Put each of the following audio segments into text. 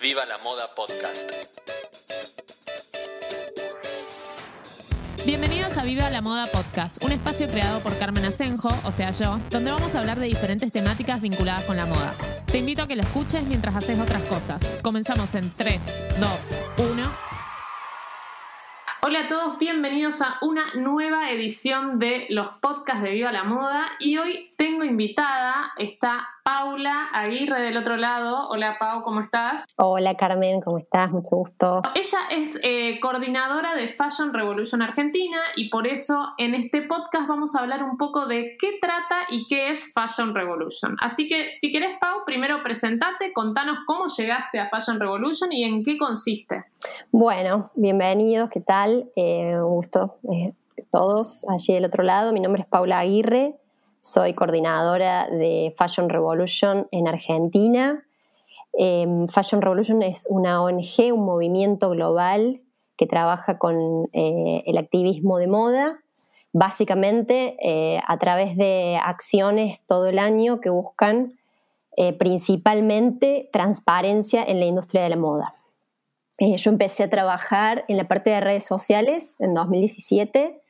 Viva la Moda Podcast. Bienvenidos a Viva la Moda Podcast, un espacio creado por Carmen Asenjo, o sea yo, donde vamos a hablar de diferentes temáticas vinculadas con la moda. Te invito a que lo escuches mientras haces otras cosas. Comenzamos en 3, 2, 1. Hola a todos, bienvenidos a una nueva edición de los podcasts de Viva la Moda y hoy tengo invitada, está Paula Aguirre del otro lado. Hola Pau, ¿cómo estás? Hola Carmen, ¿cómo estás? Mucho gusto. Ella es eh, coordinadora de Fashion Revolution Argentina y por eso en este podcast vamos a hablar un poco de qué trata y qué es Fashion Revolution. Así que si querés Pau, primero presentate, contanos cómo llegaste a Fashion Revolution y en qué consiste. Bueno, bienvenidos, ¿qué tal? Eh, un gusto eh, todos allí del otro lado. Mi nombre es Paula Aguirre. Soy coordinadora de Fashion Revolution en Argentina. Em, Fashion Revolution es una ONG, un movimiento global que trabaja con eh, el activismo de moda, básicamente eh, a través de acciones todo el año que buscan eh, principalmente transparencia en la industria de la moda. yo empecé a trabajar en la parte de redes sociales en 2017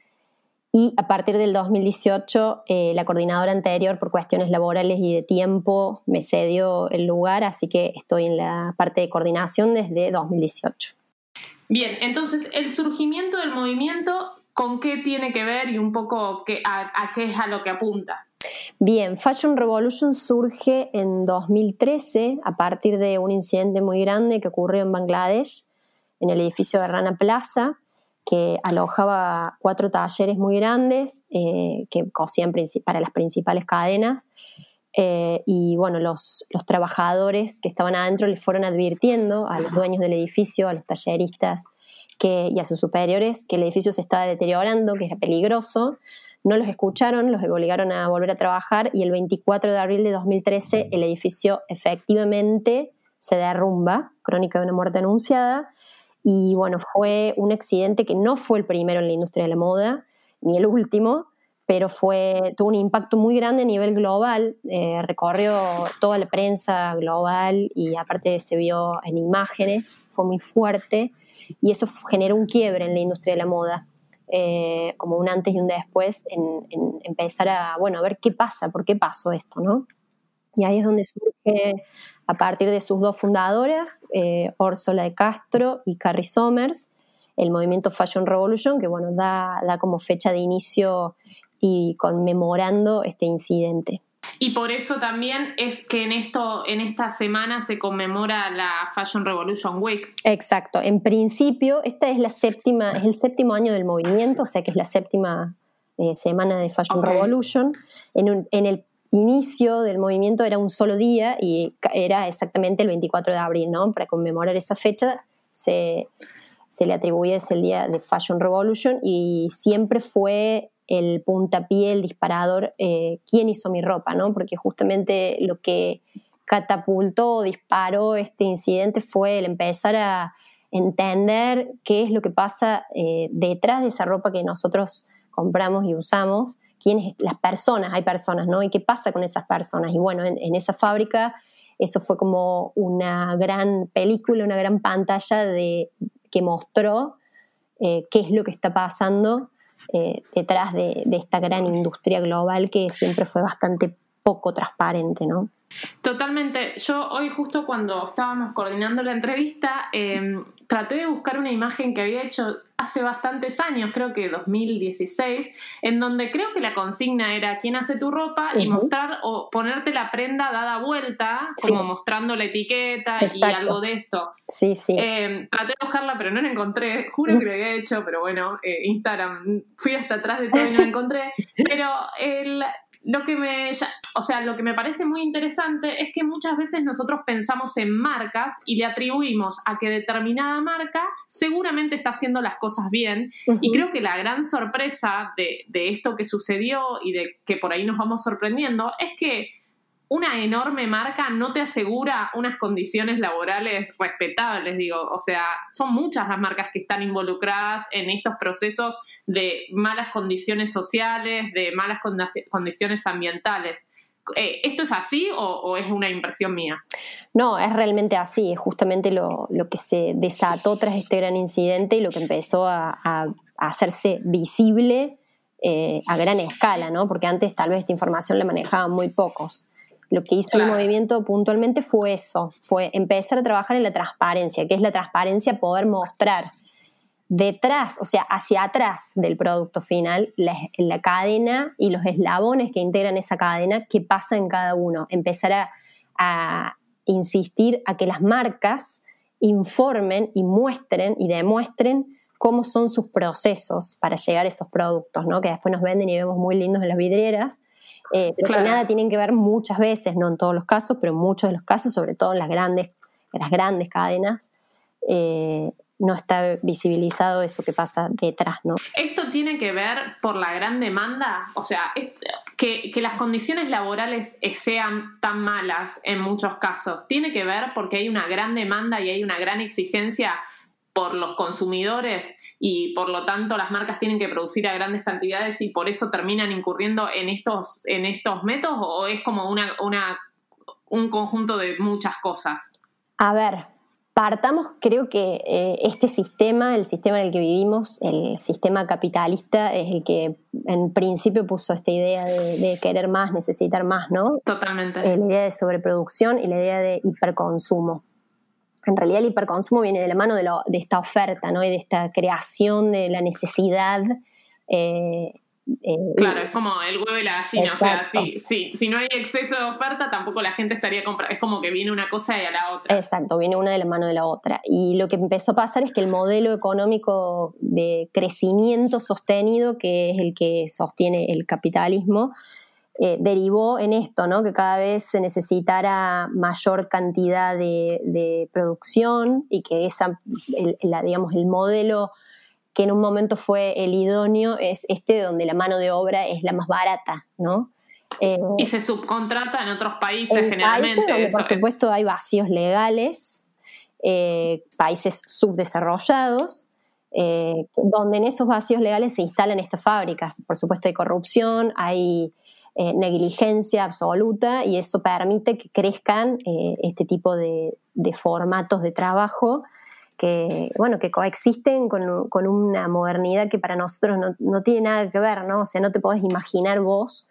y a partir del 2018, eh, la coordinadora anterior, por cuestiones laborales y de tiempo, me cedió el lugar, así que estoy en la parte de coordinación desde 2018. Bien, entonces el surgimiento del movimiento, ¿con qué tiene que ver y un poco a, qué es a lo que apunta? Bien, Fashion Revolution surge en 2013 a partir de un incidente muy grande que ocurrió en Bangladesh, en el edificio de Rana Plaza, que alojaba cuatro talleres muy grandes eh, que cosían para las principales cadenas. Eh, y bueno, los, los, trabajadores que estaban adentro les fueron advirtiendo a los dueños del edificio, a los talleristas que, y a sus superiores que el edificio se estaba deteriorando, que era peligroso. No los escucharon, los obligaron a volver a trabajar y el 24 de abril de 2013 el edificio efectivamente se derrumba, crónica de una muerte anunciada, y bueno, fue un accidente que no fue el primero en la industria de la moda, ni el último, pero fue, tuvo un impacto muy grande a nivel global, eh, recorrió toda la prensa global y aparte se vio en imágenes, fue muy fuerte y eso generó un quiebre en la industria de la moda, eh, como un antes y un después en, en, empezar a, bueno, a ver qué pasa, por qué pasó esto, ¿no? Y ahí es donde surge a partir de sus dos fundadoras, eh, de Castro y Carrie Somers, el movimiento Fashion Revolution, que bueno, da, da como fecha de inicio y conmemorando este incidente. Y por eso también es que en esto, en esta semana se conmemora la Fashion Revolution Week. Exacto. En principio, esta es la séptima, es el séptimo año del movimiento, o sea que es la séptima eh, semana de Fashion Revolution. En, en, el inicio del movimiento era un solo día y era exactamente el 24 de abril, ¿no? Para conmemorar esa fecha se, le atribuye ese día de Fashion Revolution y siempre fue el puntapié, el disparador, eh, quién hizo mi ropa, ¿no? Porque justamente lo que catapultó, disparó este incidente fue el empezar a entender qué es lo que pasa eh, detrás de esa ropa que nosotros compramos y usamos quiénes, las personas, hay personas, ¿no? Y qué pasa con esas personas. Y bueno, en, esa fábrica eso fue como una gran película, una gran pantalla que mostró eh, qué es lo que está pasando eh, detrás de, de, esta gran industria global que siempre fue bastante poco transparente, ¿no? Totalmente. Yo hoy justo cuando estábamos coordinando la entrevista, em, traté de buscar una imagen que había hecho hace bastantes años, creo que 2016, en donde creo que la consigna era quién hace tu ropa y mostrar o ponerte la prenda dada vuelta, como mostrando la etiqueta y algo de esto. Sí, sí. Em, traté de buscarla, pero no la encontré. Juro que lo había hecho, pero bueno, eh, Instagram, fui hasta atrás de todo y no la encontré. Pero el lo que me, o sea, lo que me parece muy interesante es que muchas veces nosotros pensamos en marcas y le atribuimos a que determinada marca seguramente está haciendo las cosas bien. Y creo que la gran sorpresa de, de esto que sucedió y de que por ahí nos vamos sorprendiendo es que una enorme marca no te asegura unas condiciones laborales respetables, digo, o sea, son muchas las marcas que están involucradas en estos procesos de malas condiciones sociales, de malas condiciones ambientales. Eh, ¿Esto es así o, es una impresión mía? No, es realmente así, es justamente lo, que se desató tras este gran incidente y lo que empezó a, hacerse visible eh, a gran escala, ¿no? Porque antes tal vez esta información la manejaban muy pocos. Lo que hizo el movimiento puntualmente fue eso, fue empezar a trabajar en la transparencia, que es la transparencia poder mostrar detrás, o sea, hacia atrás del producto final, la, la cadena y los eslabones que integran esa cadena, qué pasa en cada uno. Empezar a, a insistir a que las marcas informen y muestren y demuestren cómo son sus procesos para llegar a esos productos, ¿no? que después nos venden y vemos muy lindos en las vidrieras, eh, pero que nada tienen que ver muchas veces, no en todos los casos, pero en muchos de los casos, sobre todo en las grandes, las grandes cadenas, eh, no está visibilizado eso que pasa detrás, ¿no? ¿Esto tiene que ver por la gran demanda? O sea, que, que, las condiciones laborales sean tan malas en muchos casos, ¿tiene que ver porque hay una gran demanda y hay una gran exigencia por los consumidores y por lo tanto las marcas tienen que producir a grandes cantidades y por eso terminan incurriendo en estos, en estos métodos o es como una, una, un conjunto de muchas cosas? A ver, partamos, creo que eh, este sistema, el sistema en el que vivimos, el sistema capitalista, es el que en principio puso esta idea de, querer más, necesitar más, ¿no? Totalmente. Eh, la idea de sobreproducción y la idea de hiperconsumo en realidad el hiperconsumo viene de la mano de, esta oferta, ¿no? Y de esta creación de la necesidad. Eh, eh, claro, es como el huevo y la gallina, o sea, si, si, no hay exceso de oferta, tampoco la gente estaría comprando, es como que viene una cosa y a la otra. Exacto, viene una de la mano de la otra. Y lo que empezó a pasar es que el modelo económico de crecimiento sostenido, que es el que sostiene el capitalismo, eh, derivó en esto, ¿no? que cada vez se necesitara mayor cantidad de, producción y que esa, el, digamos, el modelo que en un momento fue el idóneo es este donde la mano de obra es la más barata, ¿no? Eh, y se subcontrata en otros países generalmente. por supuesto hay vacíos legales, eh, países subdesarrollados, donde en esos vacíos legales se instalan estas fábricas. Por supuesto hay corrupción, hay eh, negligencia absoluta y eso permite que crezcan eh, este tipo de, formatos de trabajo que, bueno, que coexisten con, una modernidad que para nosotros no, tiene nada que ver, ¿no? O sea, no te podés imaginar vos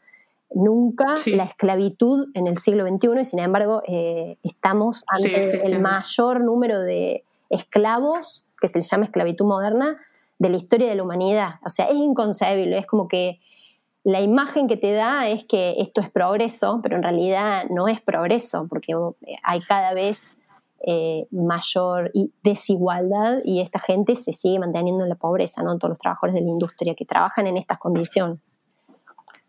nunca la esclavitud en el siglo XXI y sin embargo eh, estamos ante el mayor número de esclavos, que se le llama esclavitud moderna, de la historia de la humanidad. O sea, es inconcebible, es como que la imagen que te da es que esto es progreso, pero en realidad no es progreso, porque hay cada vez eh, mayor desigualdad y esta gente se sigue manteniendo en la pobreza, ¿no? Todos los trabajadores de la industria que trabajan en estas condiciones.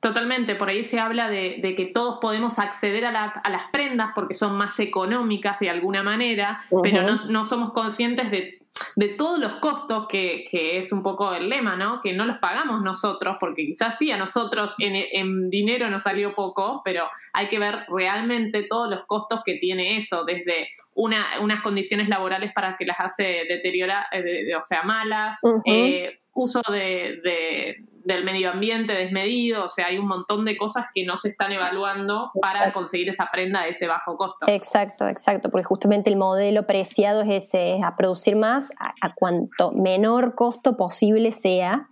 Totalmente, por ahí se habla de, que todos podemos acceder a, las prendas porque son más económicas de alguna manera, pero no, no somos conscientes de de todos los costos, que, es un poco el lema, ¿no? Que no los pagamos nosotros, porque quizás sí a nosotros en, dinero nos salió poco, pero hay que ver realmente todos los costos que tiene eso, desde unas condiciones laborales para que las hace deteriorar, eh, o sea, malas, eh, uso de, del medio ambiente desmedido, o sea, hay un montón de cosas que no se están evaluando para conseguir esa prenda de ese bajo costo. Exacto, exacto, porque justamente el modelo preciado es ese, es a producir más a, cuanto menor costo posible sea,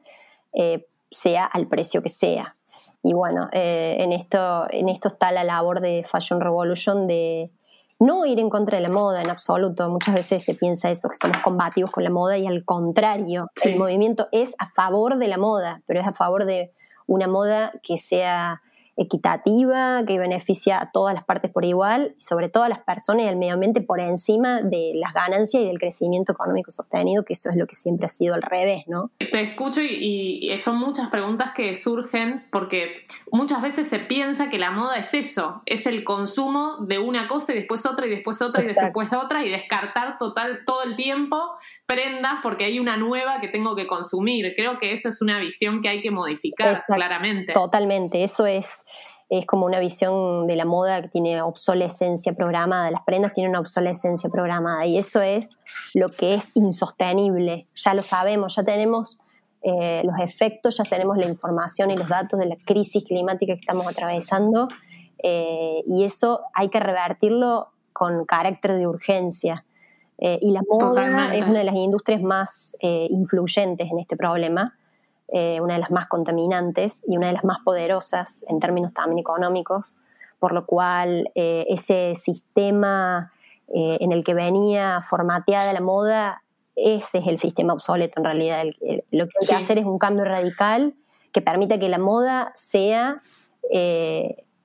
eh, sea al precio que sea. Y bueno, eh, en, esto, en esto está la labor de Fashion Revolution de no ir en contra de la moda en absoluto. Muchas veces se piensa eso, que somos combativos con la moda y al contrario, el movimiento es a favor de la moda, pero es a favor de una moda que sea equitativa, que beneficia a todas las partes por igual, y sobre todo a las personas y al medio ambiente por encima de las ganancias y del crecimiento económico sostenido, que eso es lo que siempre ha sido al revés, ¿no? Te escucho y, son muchas preguntas que surgen porque muchas veces se piensa que la moda es eso, es el consumo de una cosa y después otra y después otra y después otra y descartar total todo el tiempo prendas porque hay una nueva que tengo que consumir. Creo que eso es una visión que hay que modificar claramente. Totalmente, eso es es como una visión de la moda que tiene obsolescencia programada, las prendas tienen una obsolescencia programada y eso es lo que es insostenible, ya lo sabemos, ya tenemos eh, los efectos, ya tenemos la información y los datos de la crisis climática que estamos atravesando eh, y eso hay que revertirlo con carácter de urgencia. Eh, y la moda es una de las industrias más influyentes en este problema eh, una de las más contaminantes y una de las más poderosas en términos también económicos, por lo cual eh, ese sistema eh, en el que venía formateada la moda, ese es el sistema obsoleto en realidad. lo que hay que hacer es un cambio radical que permita que la moda sea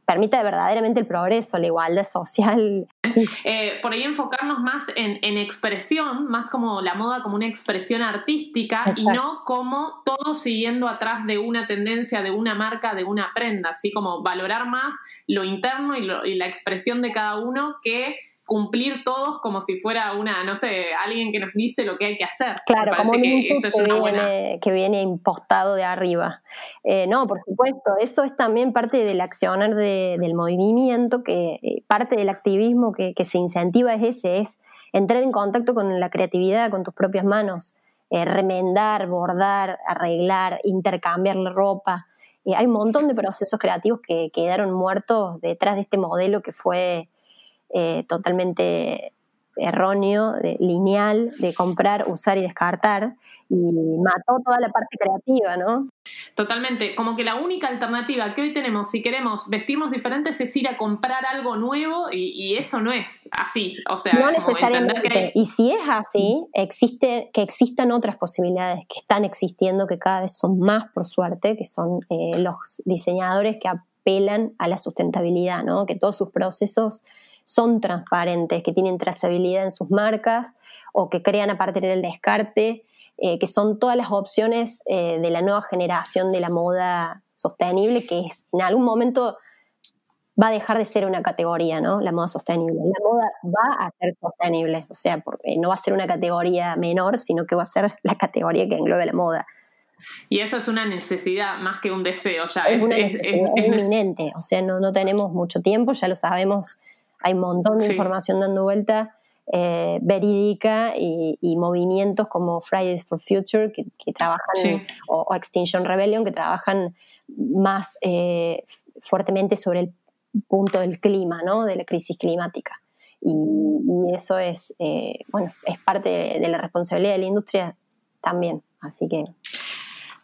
permita verdaderamente el progreso, la igualdad social. Eh, por ahí enfocarnos más en, expresión, más como la moda como una expresión artística y no como todo siguiendo atrás de una tendencia, de una marca, de una prenda, así como valorar más lo interno y la expresión de cada uno que cumplir todos como si fuera una, no sé, alguien que nos dice lo que hay que hacer. Claro, como que eso es una viene, que viene impostado de arriba. Eh, no, por supuesto, eso es también parte del accionar del movimiento, que eh, parte del activismo que, se incentiva es ese, es entrar en contacto con la creatividad, con tus propias manos, eh, remendar, bordar, arreglar, intercambiar la ropa. hay un montón de procesos creativos que quedaron muertos detrás de este modelo que fue eh, totalmente erróneo, lineal, de comprar, usar y descartar, y mató toda la parte creativa, ¿no? Totalmente, como que la única alternativa que hoy tenemos si queremos vestirnos diferentes es ir a comprar algo nuevo y, eso no es así, o sea, no necesariamente. Y si es así, existe que existan otras posibilidades que están existiendo, que cada vez son más por suerte, que son eh, los diseñadores que apelan a la sustentabilidad, ¿no? Que todos sus procesos son transparentes, que tienen trazabilidad en sus marcas o que crean a partir del descarte, eh, que son todas las opciones eh, de la nueva generación de la moda sostenible, que es, en algún momento va a dejar de ser una categoría, ¿no? La moda sostenible. La moda va a ser sostenible, o sea, porque no va a ser una categoría menor, sino que va a ser la categoría que englobe la moda. Y eso es una necesidad más que un deseo, ya es, es, inminente, o sea, no, no tenemos mucho tiempo, ya lo sabemos hay un montón de información dando vuelta eh, verídica y, movimientos como Fridays for Future que, trabajan, o, Extinction Rebellion, que trabajan más eh, fuertemente sobre el punto del clima, ¿no? de la crisis climática. Y, eso es, eh, bueno, es parte de la responsabilidad de la industria también. Así que.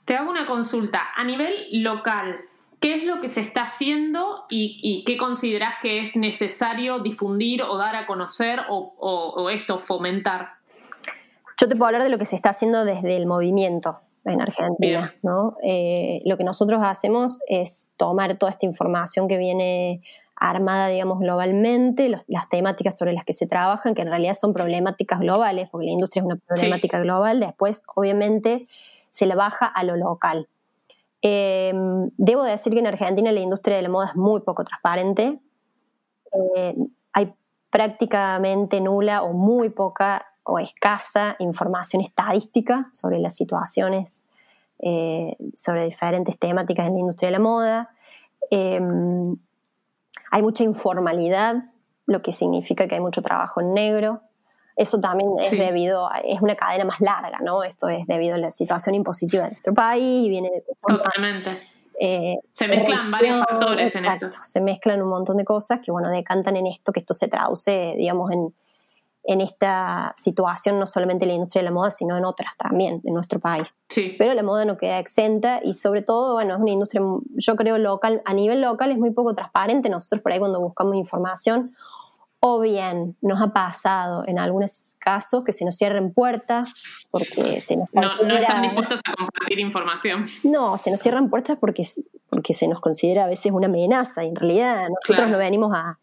Te hago una consulta. A nivel local, ¿Qué es lo que se está haciendo y, qué consideras que es necesario difundir o dar a conocer o, esto, fomentar? Yo te puedo hablar de lo que se está haciendo desde el movimiento en Argentina. ¿no? Eh, lo que nosotros hacemos es tomar toda esta información que viene armada, digamos, globalmente, las temáticas sobre las que se trabajan, que en realidad son problemáticas globales, porque la industria es una problemática global, después, obviamente, se la baja a lo local. Eh, debo decir que en Argentina la industria de la moda es muy poco transparente. Eh, hay prácticamente nula o muy poca o escasa información estadística sobre las situaciones, eh, sobre diferentes temáticas en la industria de la moda. hay mucha informalidad, lo que significa que hay mucho trabajo en negro. Eso también es debido, a, es una cadena más larga, ¿no? Esto es debido a la situación impositiva de nuestro país y viene de Totalmente. Eh, se mezclan varios factores en esto. Se mezclan un montón de cosas que, bueno, decantan en esto, que esto se traduce, digamos, en, en esta situación, no solamente en la industria de la moda, sino en otras también en nuestro país. Sí. Pero la moda no queda exenta y sobre todo, bueno, es una industria, yo creo, local, a nivel local es muy poco transparente. Nosotros por ahí cuando buscamos información o bien nos ha pasado en algunos casos que se nos cierren puertas porque se nos no, no están dispuestos a compartir información. No, se nos cierran puertas porque, porque se nos considera a veces una amenaza y en realidad nosotros no venimos a,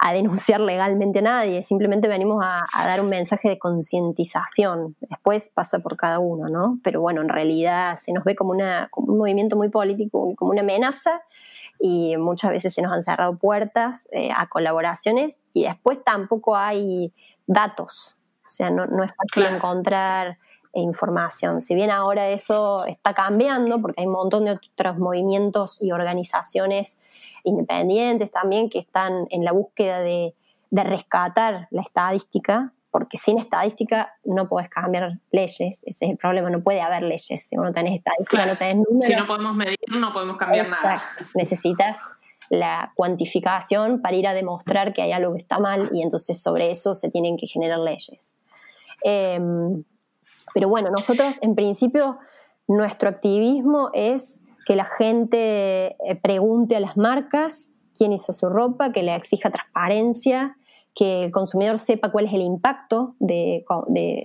a denunciar legalmente a nadie, simplemente venimos a, dar un mensaje de concientización. Después pasa por cada uno, ¿no? Pero bueno, en realidad se nos ve como, una, como un movimiento muy político, como una amenaza y muchas veces se nos han cerrado puertas eh, a colaboraciones y después tampoco hay datos, o sea, no, no es fácil encontrar información. Si bien ahora eso está cambiando, porque hay un montón de otros movimientos y organizaciones independientes también que están en la búsqueda de, rescatar la estadística, porque sin estadística no puedes cambiar leyes, ese es el problema, no puede haber leyes, si no tenés estadística, no tenés números. Si no podemos medir, no podemos cambiar nada. Necesitas la cuantificación para ir a demostrar que hay algo que está mal y entonces sobre eso se tienen que generar leyes. Em, pero bueno, nosotros en principio nuestro activismo es que la gente eh, pregunte a las marcas quién hizo su ropa, que le exija transparencia, que el consumidor sepa cuál es el impacto de,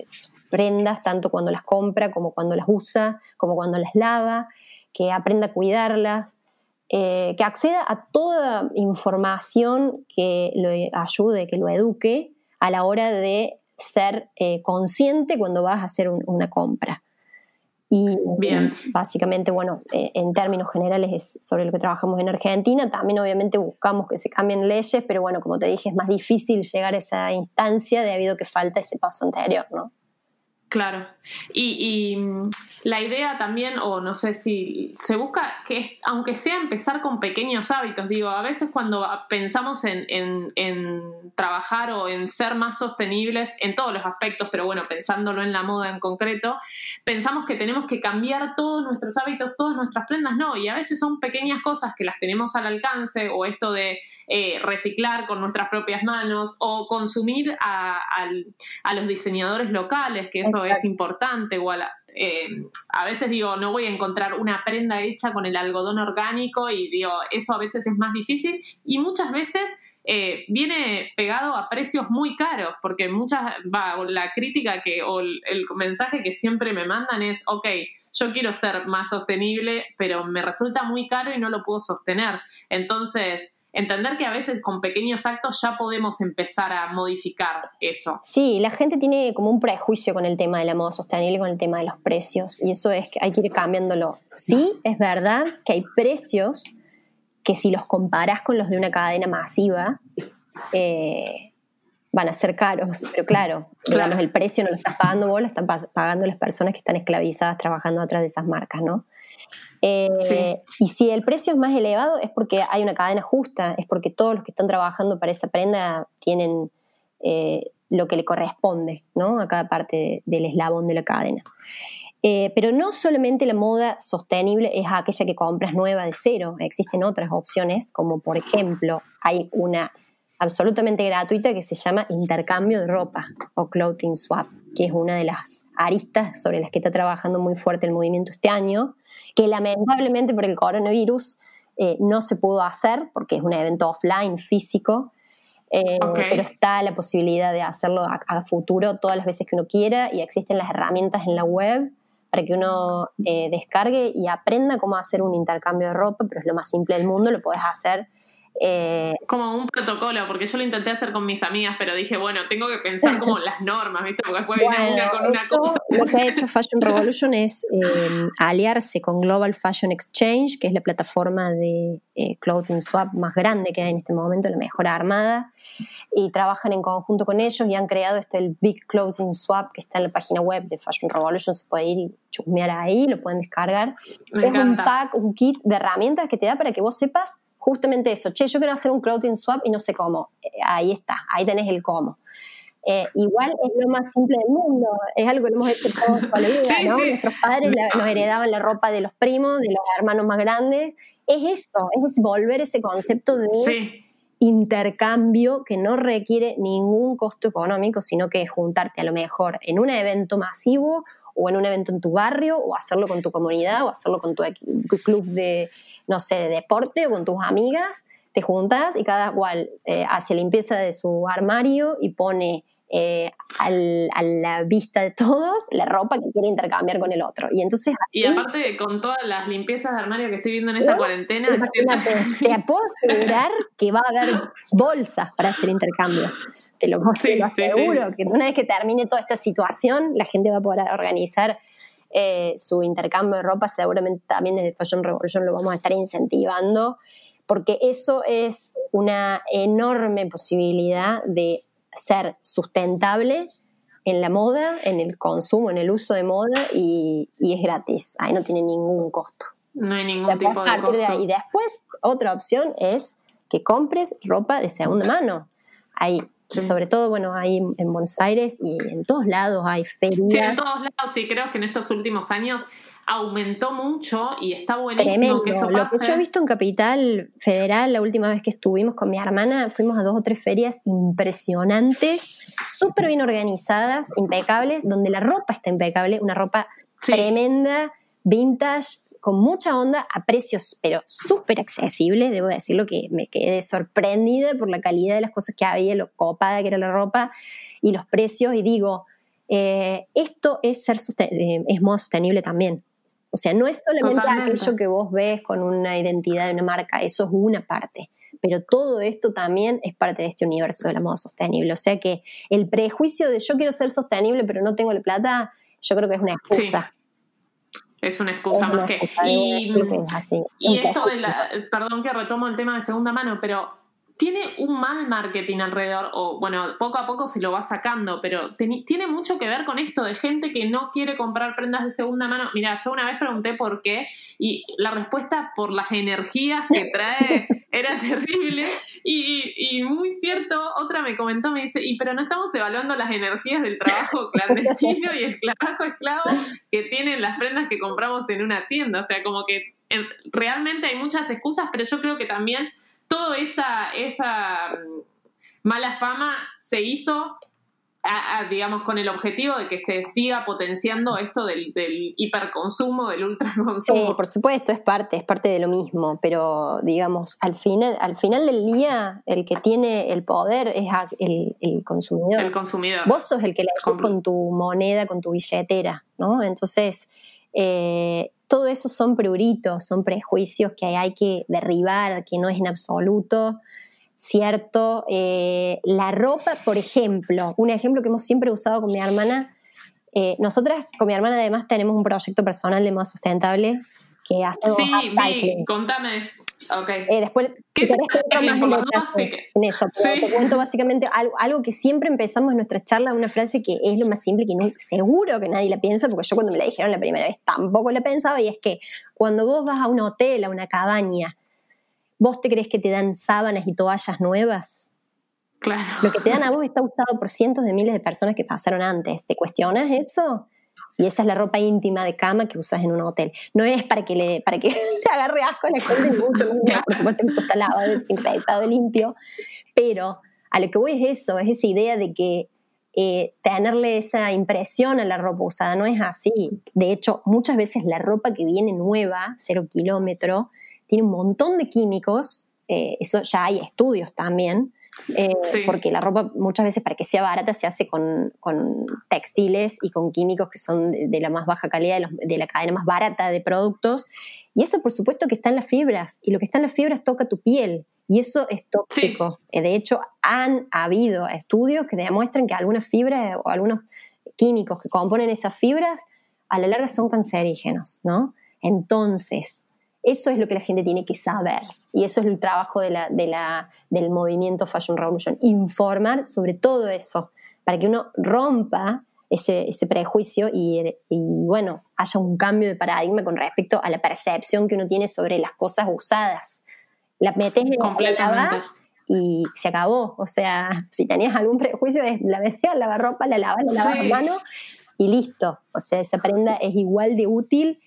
sus prendas, tanto cuando las compra como cuando las usa, como cuando las lava, que aprenda a cuidarlas, eh, que acceda a toda información que lo ayude, que lo eduque a la hora de ser eh, consciente cuando vas a hacer una compra. Y básicamente, bueno, eh, en términos generales es sobre lo que trabajamos en Argentina. También obviamente buscamos que se cambien leyes, pero bueno, como te dije, es más difícil llegar a esa instancia debido a que falta ese paso anterior, ¿no? Claro. Y, la idea también, o no sé si se busca que, aunque sea empezar con pequeños hábitos, digo, a veces cuando pensamos en, trabajar o en ser más sostenibles en todos los aspectos, pero bueno, pensándolo en la moda en concreto, pensamos que tenemos que cambiar todos nuestros hábitos, todas nuestras prendas, no, y a veces son pequeñas cosas que las tenemos al alcance, o esto de eh, reciclar con nuestras propias manos, o consumir a, a los diseñadores locales, que eso es importante, igual. Eh, a veces digo, no voy a encontrar una prenda hecha con el algodón orgánico y digo, eso a veces es más difícil y muchas veces eh, viene pegado a precios muy caros, porque muchas, va, la crítica que, o el, el mensaje que siempre me mandan es, ok, yo quiero ser más sostenible, pero me resulta muy caro y no lo puedo sostener. Entonces, entender que a veces con pequeños actos ya podemos empezar a modificar eso. Sí, la gente tiene como un prejuicio con el tema de la moda sostenible, con el tema de los precios, y eso es que hay que ir cambiándolo. Sí, es verdad que hay precios que si los comparas con los de una cadena masiva, eh, van a ser caros, pero claro, digamos, el precio no lo estás pagando vos, lo están pagando las personas que están esclavizadas trabajando atrás de esas marcas, ¿no? Eh, y si el precio es más elevado es porque hay una cadena justa, es porque todos los que están trabajando para esa prenda tienen eh, lo que le corresponde ¿no? a cada parte del eslabón de la cadena. Eh, pero no solamente la moda sostenible es aquella que compras nueva de cero, existen otras opciones, como por ejemplo hay una absolutamente gratuita que se llama intercambio de ropa o clothing swap, que es una de las aristas sobre las que está trabajando muy fuerte el movimiento este año, que lamentablemente por el coronavirus eh, no se pudo hacer porque es un evento offline, físico, eh, pero está la posibilidad de hacerlo a, futuro todas las veces que uno quiera y existen las herramientas en la web para que uno eh, descargue y aprenda cómo hacer un intercambio de ropa, pero es lo más simple del mundo, lo puedes hacer eh, como un protocolo, porque yo lo intenté hacer con mis amigas, pero dije, bueno, tengo que pensar como las normas, ¿viste? Porque después viene una con una cosa. Lo que ha hecho Fashion Revolution es eh, aliarse con Global Fashion Exchange, que es la plataforma de eh, clothing swap más grande que hay en este momento, la mejor armada, y trabajan en conjunto con ellos y han creado este el Big Clothing Swap que está en la página web de Fashion Revolution, se puede ir y chusmear ahí, lo pueden descargar. es un pack, un kit de herramientas que te da para que vos sepas justamente eso, che, yo quiero hacer un clothing swap y no sé cómo. Eh, ahí está, ahí tenés el cómo. Eh, igual es lo más simple del mundo, es algo que hemos hecho todos la vida, ¿no? Nuestros padres nos heredaban la ropa de los primos, de los hermanos más grandes. Es eso, es volver ese concepto de intercambio que no requiere ningún costo económico, sino que es juntarte a lo mejor en un evento masivo o en un evento en tu barrio o hacerlo con tu comunidad o hacerlo con tu club de, no sé, de deporte o con tus amigas, te juntas y cada cual eh, hace limpieza de su armario y pone eh, al- a la vista de todos la ropa que quiere intercambiar con el otro. Y entonces... Y aparte, con todas las limpiezas de armario que estoy viendo en esta cuarentena, Imagínate, te puedo asegurar que va a haber bolsas para hacer intercambio. Te te lo sí, aseguro, que una vez que termine toda esta situación, la gente va a poder organizar eh, su intercambio de ropa. Seguramente también desde Fashion Revolution lo vamos a estar incentivando, porque eso es una enorme posibilidad de ser sustentable en la moda, en el consumo, en el uso de moda y, y es gratis. Ahí no tiene ningún costo. no hay ningún Después, tipo de costo. ahí. Y después, otra opción es que compres ropa de segunda mano. Hay, Sí. sobre todo, bueno, hay en Buenos Aires y en todos lados hay ferias. Sí, en todos lados, sí, creo que en estos últimos años aumentó mucho y está buenísimo Tremendo. que eso Lo que yo he visto en Capital Federal, la última vez que estuvimos con mi hermana, fuimos a dos o tres ferias impresionantes, súper bien organizadas, impecables, donde la ropa está impecable, una ropa Sí. tremenda, vintage, con mucha onda, a precios, pero súper accesibles. Debo decirlo que me quedé sorprendida por la calidad de las cosas que había, lo copada que era la ropa y los precios. Y digo, eh, esto es ser eh, es moda sostenible también. O sea, no es solamente Totalmente. aquello que vos ves con una identidad de una marca, eso es una parte. Pero todo esto también es parte de este universo de la moda sostenible. O sea que el prejuicio de yo quiero ser sostenible pero no tengo la plata, yo creo que es una excusa. Es una Es excusa una más que. excusa, Y, es así. y esto de la. Perdón que retomo el tema de segunda mano, pero tiene un mal marketing alrededor, o bueno, poco a poco se lo va sacando, pero tiene mucho que ver con esto de gente que no quiere comprar prendas de segunda mano. Mira, yo una vez pregunté por qué, y la respuesta por las energías que trae era terrible. Y, y muy cierto, otra me comentó, me dice, y pero no estamos evaluando las energías del trabajo clandestino y el trabajo esclavo que tienen las prendas que compramos en una tienda. O sea, como que en- realmente hay muchas excusas, pero yo creo que también toda esa, esa mm, mala fama se hizo, a- a, digamos, con el objetivo de que se siga potenciando esto del, del hiperconsumo, del Sí, ultraconsumo. por supuesto, es parte, es parte de lo mismo, pero digamos, al final, al final del día, el que tiene el poder es el, el consumidor. el consumidor. Vos sos el que la con tu moneda, con tu billetera, ¿no? Entonces, eh, todo eso son pruritos, son prejuicios que hay que derribar, que no es en absoluto cierto. Eh, la ropa, por ejemplo, un ejemplo que hemos siempre usado con mi hermana, eh, nosotras con mi hermana además tenemos un proyecto personal de moda sustentable que hacemos Sí, vi, contame. Ok. Eh, después, en sí que- eso, pero Sí. te cuento básicamente algo, algo que siempre empezamos en nuestras charlas, una frase que es lo más simple que no, seguro que nadie la piensa, porque yo cuando me la dijeron la primera vez tampoco la pensaba, y es que cuando vos vas a un hotel, a una cabaña, ¿vos te crees que te dan sábanas y toallas nuevas? Claro. Lo que te dan a vos está usado por cientos de miles de personas que pasaron antes. ¿Te cuestionas eso? Y esa es la ropa íntima de cama que usas en un hotel. No es para que le, para que le agarre asco a la mucho. Por supuesto que está lavado, desinfectado, limpio. Pero a lo que voy es eso, es esa idea de que eh, tenerle esa impresión a la ropa usada no es así. De hecho, muchas veces la ropa que viene nueva, cero kilómetro, tiene un montón de químicos. eh, eso ya hay estudios también. Eh, Sí. Porque la ropa muchas veces para que sea barata se hace con, con textiles y con químicos que son de, de la más baja calidad, de, los- de la cadena más barata de productos. Y eso por supuesto que está en las fibras. Y lo que está en las fibras toca tu piel. Y eso es tóxico. Eh, De hecho, han habido estudios que demuestran que algunas fibras o algunos químicos que componen esas fibras a la larga son cancerígenos, ¿no? Entonces, eso es lo que la gente tiene que saber. Y eso es el trabajo de la, de la, del movimiento Fashion Revolution. Informar sobre todo eso, para que uno rompa ese, ese prejuicio y, y, bueno, haya un cambio de paradigma con respecto a la percepción que uno tiene sobre las cosas usadas. La metes en Completamente. y se acabó. O sea, si tenías algún prejuicio, es la metes al lavarropa, la lavas, la lavas Sí. a mano y listo. O sea, esa prenda es igual de útil.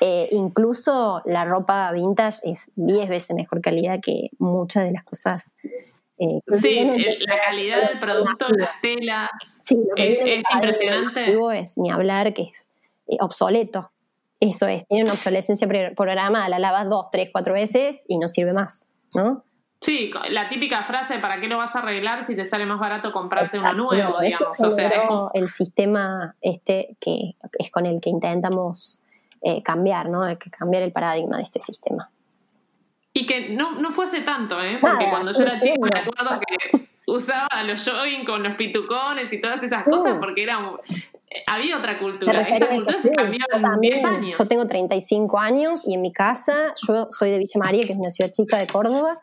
Eh, incluso la ropa vintage es 10 veces mejor calidad que muchas de las cosas. eh, que Sí, el- la calidad del producto, las telas. Sí, Es- es impresionante. Es ni hablar que es eh, obsoleto. Eso es, tiene una obsolescencia programada, la lavas dos, tres, cuatro veces y no sirve más, ¿no? Sí, la típica frase, ¿para qué lo vas a arreglar si te sale más barato comprarte uno nuevo? eso Digamos. O sea, es generó como- el sistema este que es con el que intentamos eh, cambiar, ¿no? Hay que cambiar el paradigma de este sistema. Y que no, no fue hace tanto, ¿eh? Porque Nada, cuando yo era chica me acuerdo que usaba los jogging con los pitucones y todas esas cosas porque era un- había otra cultura. Esta cultura se cambió yo en también. 10 años. Yo tengo 35 años y en mi casa, yo soy de Villa María, que es una ciudad chica de Córdoba,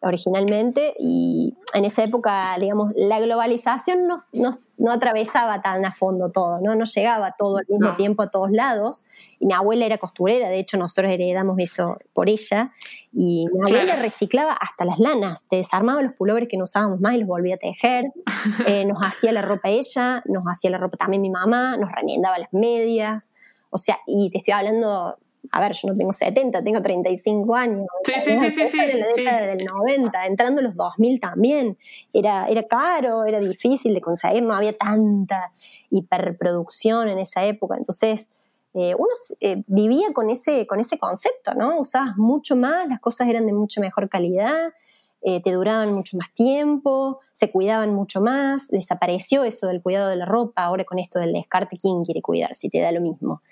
originalmente, y en esa época, digamos, la globalización no, no, no atravesaba tan a fondo todo, ¿no? No llegaba todo al mismo No. tiempo a todos lados. Y mi abuela era costurera, de hecho nosotros heredamos eso por ella, y mi abuela Claro. reciclaba hasta las lanas, te desarmaba los pullovers que no usábamos más y los volvía a tejer, eh, nos hacía la ropa ella, nos hacía la ropa también mi mamá, nos remendaba las medias, o sea, y te estoy hablando, a ver, yo no tengo 70, tengo 35 años. Sí, sí, sí, sí, sí, en la sí. década del 90, entrando los 2000 también. Era, era caro, era difícil de conseguir, no había tanta hiperproducción en esa época. Entonces, eh, uno eh, vivía con ese, con ese concepto, ¿no? Usabas mucho más, las cosas eran de mucho mejor calidad, eh, te duraban mucho más tiempo, se cuidaban mucho más, desapareció eso del cuidado de la ropa, ahora con esto del descarte, ¿quién quiere cuidar si te da lo mismo?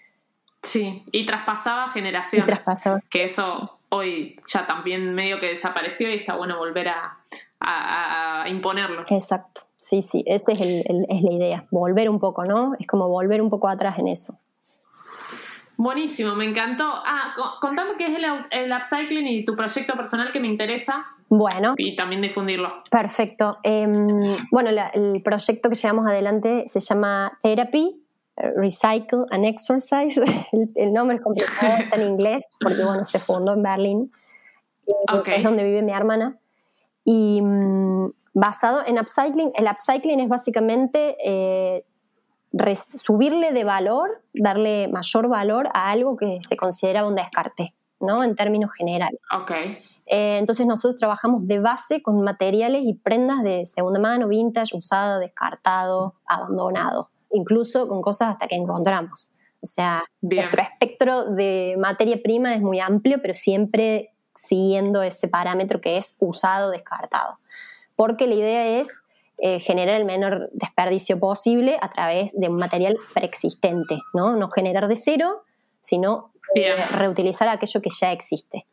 Sí, y traspasaba Y generaciones. traspasaba. Que eso hoy ya también medio que desapareció y está bueno volver a, a- a imponerlo. Exacto, sí, sí, esa es, el- el- es la idea, volver un poco, ¿no? Es como volver un poco atrás en eso. Buenísimo, me encantó. Ah, co- contame qué es el, el upcycling y tu proyecto personal que me interesa Bueno, y también difundirlo. Perfecto. Em, bueno, la- el proyecto que llevamos adelante se llama Therapy, Recycle and Exercise. El, el nombre es complicado, está en inglés, porque bueno, se fundó en Berlín, eh, Ok. es donde vive mi hermana. Y mm, basado en upcycling, el upcycling es básicamente eh, res- subirle de valor, darle mayor valor a algo que se considera un descarte, ¿no? En términos generales. Ok. Eh, entonces nosotros trabajamos de base con materiales y prendas de segunda mano, vintage, usado, descartado, abandonado, incluso con cosas hasta que encontramos. O sea, Bien. nuestro espectro de materia prima es muy amplio, pero siempre siguiendo ese parámetro que es usado, descartado. Porque la idea es eh, generar el menor desperdicio posible a través de un material preexistente, ¿no? No generar de cero, sino eh, reutilizar aquello que ya existe.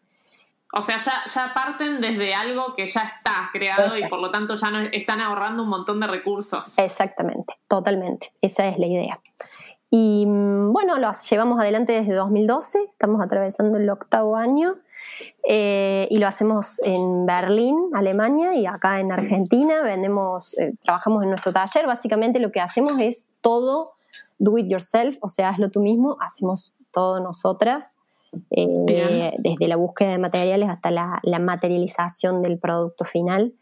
O sea, ya, ya parten desde algo que ya está creado y por lo tanto ya no están ahorrando un montón de recursos. Exactamente, totalmente. Esa es la idea. Y mm, bueno, lo llevamos adelante desde 2012, estamos atravesando el octavo año eh, y lo hacemos en Berlín, Alemania y acá en Argentina. Vendemos, eh, trabajamos en nuestro taller. Básicamente lo que hacemos es todo do it yourself, o sea, hazlo tú mismo. Hacemos todo nosotras, eh, desde la búsqueda de materiales hasta la, la materialización del producto final.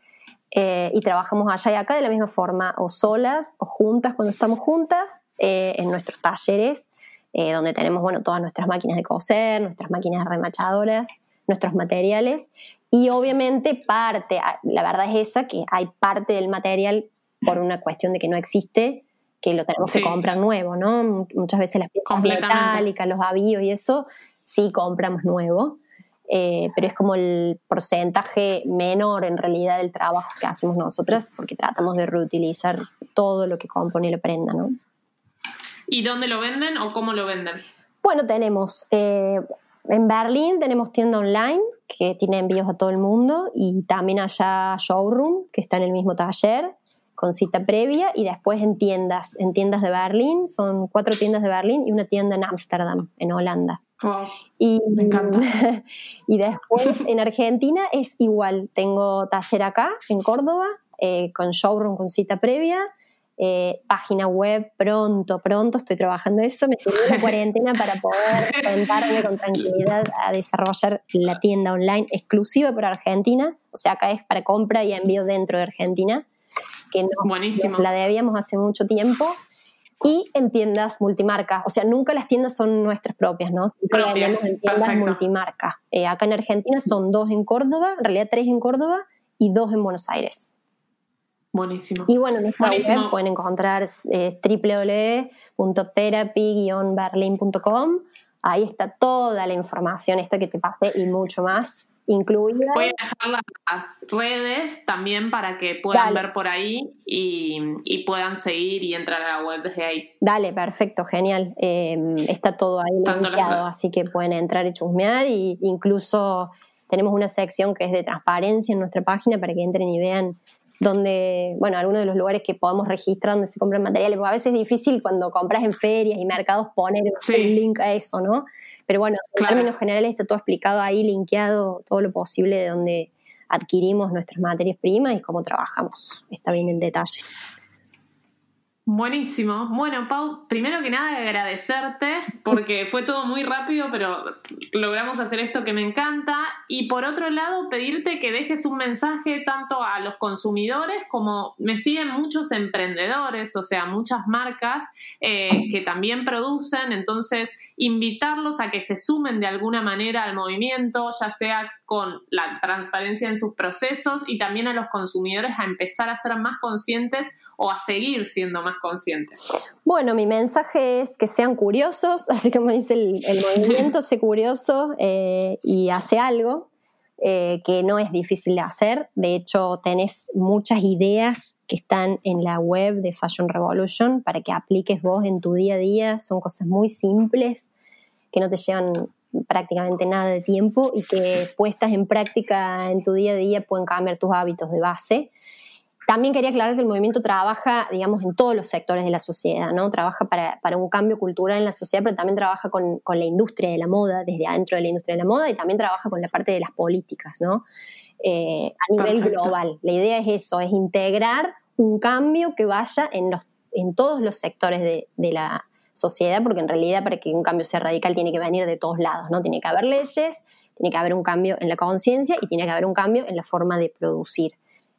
Eh, y trabajamos allá y acá de la misma forma, o solas o juntas cuando estamos juntas, eh, en nuestros talleres, eh, donde tenemos bueno, todas nuestras máquinas de coser, nuestras máquinas remachadoras, nuestros materiales. Y obviamente parte, ah, la verdad es esa, que hay parte del material por una cuestión de que no existe, que lo tenemos Sí. que comprar nuevo, ¿no? Muchas veces las piezas metálicas, los avíos y eso, sí compramos nuevo. Eh, pero es como el porcentaje menor en realidad del trabajo que hacemos nosotras, porque tratamos de reutilizar todo lo que compone la prenda, ¿no? ¿Y dónde lo venden o cómo lo venden? Bueno, tenemos eh, en Berlín tenemos tienda online que tiene envíos a todo el mundo y también allá showroom que está en el mismo taller con cita previa y después en tiendas, en tiendas de Berlín, son cuatro tiendas de Berlín y una tienda en Ámsterdam, en Holanda. Y, Me encanta. y después en Argentina es igual. Tengo taller acá, en Córdoba, eh, con showroom con cita previa. eh, página web pronto, pronto estoy trabajando eso. Me tomé la cuarentena para poder sentarme con tranquilidad a desarrollar la tienda online exclusiva para Argentina. O sea, acá es para compra y envío dentro de Argentina, que no, Buenísimo. la debíamos hace mucho tiempo. Y en tiendas multimarca. O sea, nunca las tiendas son nuestras propias, ¿no? Siempre Propias, en tiendas perfecto. multimarca. Eh, acá en Argentina son dos en Córdoba, en realidad tres en Córdoba y dos en Buenos Aires. Buenísimo. Y bueno, en nuestra web pueden encontrar eh, www.therapy-berlin.com Ahí está toda la información esta que te pasé y mucho más incluida. Voy a dejar las redes también para que puedan ver por ahí y, puedan seguir y entrar a la web desde ahí. Dale, perfecto, genial. Em, está todo ahí linkeado, así que pueden entrar y chusmear e incluso tenemos una sección que es de transparencia en nuestra página para que entren y vean donde, bueno, algunos de los lugares que podemos registrar donde se compran materiales, porque a veces es difícil cuando compras en ferias y mercados poner un link a eso, ¿no? Pero bueno, en términos generales está todo explicado ahí, linkeado, todo lo posible de donde adquirimos nuestras materias primas y cómo trabajamos. Está bien en detalle. Buenísimo. Bueno, Pau, primero que nada agradecerte porque fue todo muy rápido, pero logramos hacer esto que me encanta. Y por otro lado, pedirte que dejes un mensaje tanto a los consumidores como me siguen muchos emprendedores, o sea, muchas marcas eh, que también producen. Entonces, invitarlos a que se sumen de alguna manera al movimiento, ya sea con la transparencia en sus procesos y también a los consumidores a empezar a ser más conscientes o a seguir siendo más conscientes. Bueno, mi mensaje es que sean curiosos, así como dice el, movimiento, sé curioso eh, y hace algo eh, que no es difícil de hacer. De hecho, tenés muchas ideas que están en la web de Fashion Revolution para que apliques vos en tu día a día. Son cosas muy simples que no te llevan prácticamente nada de tiempo y que puestas en práctica en tu día a día pueden cambiar tus hábitos de base. También quería aclarar que el movimiento trabaja, digamos, en todos los sectores de la sociedad, ¿no? Trabaja para, para un cambio cultural en la sociedad, pero también trabaja con, con, la industria de la moda, desde adentro de la industria de la moda, y también trabaja con la parte de las políticas, ¿no? Eh, a nivel global. La idea es eso, es integrar un cambio que vaya en, los, en todos los sectores de, de la, sociedad, porque en realidad para que un cambio sea radical tiene que venir de todos lados, ¿no? Tiene que haber leyes, tiene que haber un cambio en la conciencia y tiene que haber un cambio en la forma de producir.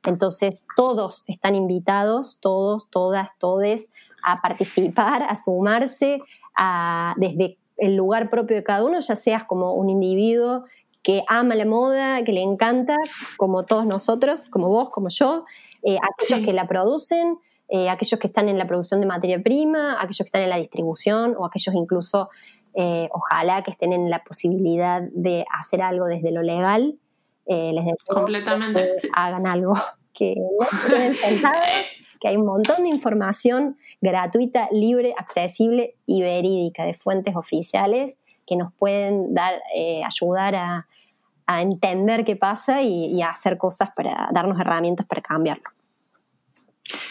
Entonces, todos están invitados, todos, todas, todes, a participar, a sumarse, a, desde el lugar propio de cada uno, ya seas como un individuo que ama la moda, que le encanta, como todos nosotros, como vos, como yo, eh, aquellos que la producen, eh, aquellos que están en la producción de materia prima, aquellos que están en la distribución o aquellos incluso, eh, ojalá que estén en la posibilidad de hacer algo desde lo legal. Eh, les deseo Completamente. que hagan algo, que no sentados, que hay un montón de información gratuita, libre, accesible y verídica de fuentes oficiales que nos pueden dar, ayudar a, entender qué pasa y, y a hacer cosas para darnos herramientas para cambiarlo.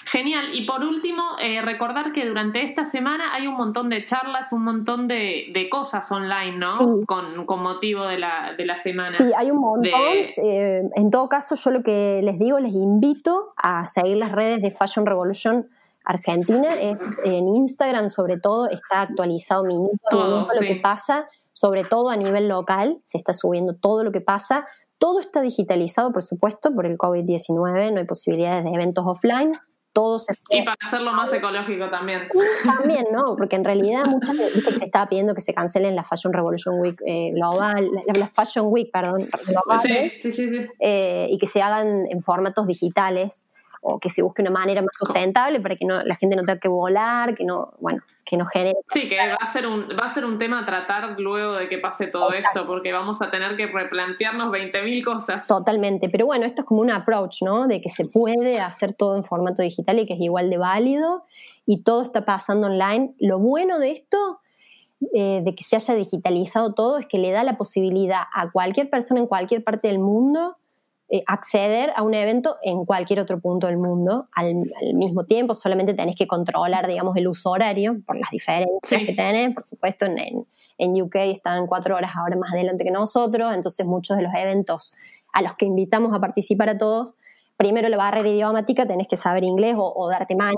Genial. Y por último, eh, recordar que durante esta semana hay un montón de charlas, un montón de, cosas online, ¿no? Con, motivo de la, de la, semana. Sí, hay un montón. Eh, en todo caso, yo lo que les digo, les invito a seguir las redes de Fashion Revolution Argentina. Es en Instagram, sobre todo, está actualizado minuto a minuto lo que pasa, sobre todo a nivel local. Se está subiendo todo lo que pasa. Todo está digitalizado, por supuesto, por el COVID-19, no hay posibilidades de eventos offline. Todo se y para hacerlo más ecológico también. También, ¿no? Porque en realidad muchas veces se estaba pidiendo que se cancelen la Fashion Revolution Week eh, global, la, Fashion Week, perdón, global, sí, sí, sí, eh, y que se hagan en formatos digitales o que se busque una manera más sustentable para que no, la gente no tenga que volar, que no, bueno, que no genere. Sí, que va a ser un, va a ser un tema a tratar luego de que pase todo esto, porque vamos a tener que replantearnos 20.000 cosas. Totalmente, pero bueno, esto es como un approach, ¿no? De que se puede hacer todo en formato digital y que es igual de válido y todo está pasando online. Lo bueno de esto eh, de que se haya digitalizado todo es que le da la posibilidad a cualquier persona en cualquier parte del mundo eh, acceder a un evento en cualquier otro punto del mundo al, mismo tiempo, solamente tenés que controlar, digamos, el uso horario por las diferencias que tenés, por supuesto, en, en, UK están cuatro horas ahora más adelante que nosotros, entonces muchos de los eventos a los que invitamos a participar a todos, primero la barrera idiomática, tenés que saber inglés o, darte maña,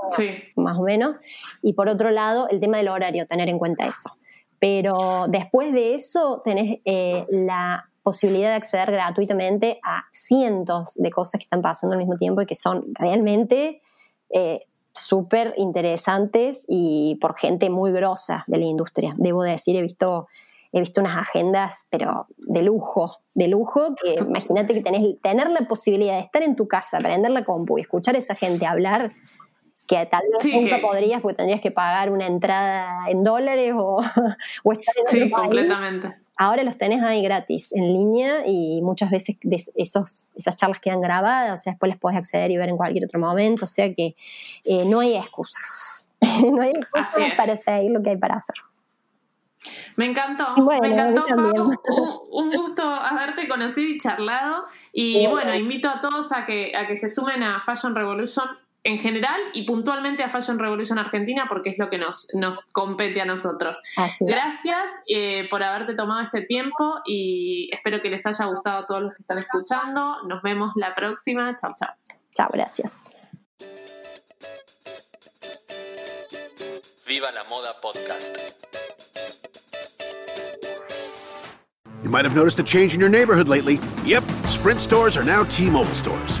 más o menos, y por otro lado, el tema del horario, tener en cuenta eso. Pero después de eso tenés eh, la posibilidad de acceder gratuitamente a cientos de cosas que están pasando al mismo tiempo y que son realmente eh, súper interesantes y por gente muy grosa de la industria. Debo decir, he visto, he visto unas agendas, pero de lujo, de lujo, que imagínate que tenés, tener la posibilidad de estar en tu casa, prender la compu y escuchar a esa gente hablar que tal vez Sí, nunca que- podrías porque tendrías que pagar una entrada en dólares o, o estar en Sí, país. Ahora los tenés ahí gratis en línea y muchas veces de esos, esas charlas quedan grabadas, o sea, después las podés acceder y ver en cualquier otro momento, o sea que eh, no hay excusas. no hay excusas para seguir lo que hay para hacer. Me encantó, Bueno, me encantó. Pau. Un, un gusto haberte conocido y charlado. Y Bueno. bueno, invito a todos a que, a que se sumen a Fashion Revolution en general y puntualmente a Fashion Revolution Argentina porque es lo que nos, nos compete a nosotros. Gracias eh, por haberte tomado este tiempo y espero que les haya gustado a todos los que están escuchando. Nos vemos la próxima. Chao, chao. Chao, gracias. Viva la Moda Podcast. You might have noticed a change in your neighborhood lately. Yep, Sprint stores are now T Mobile stores.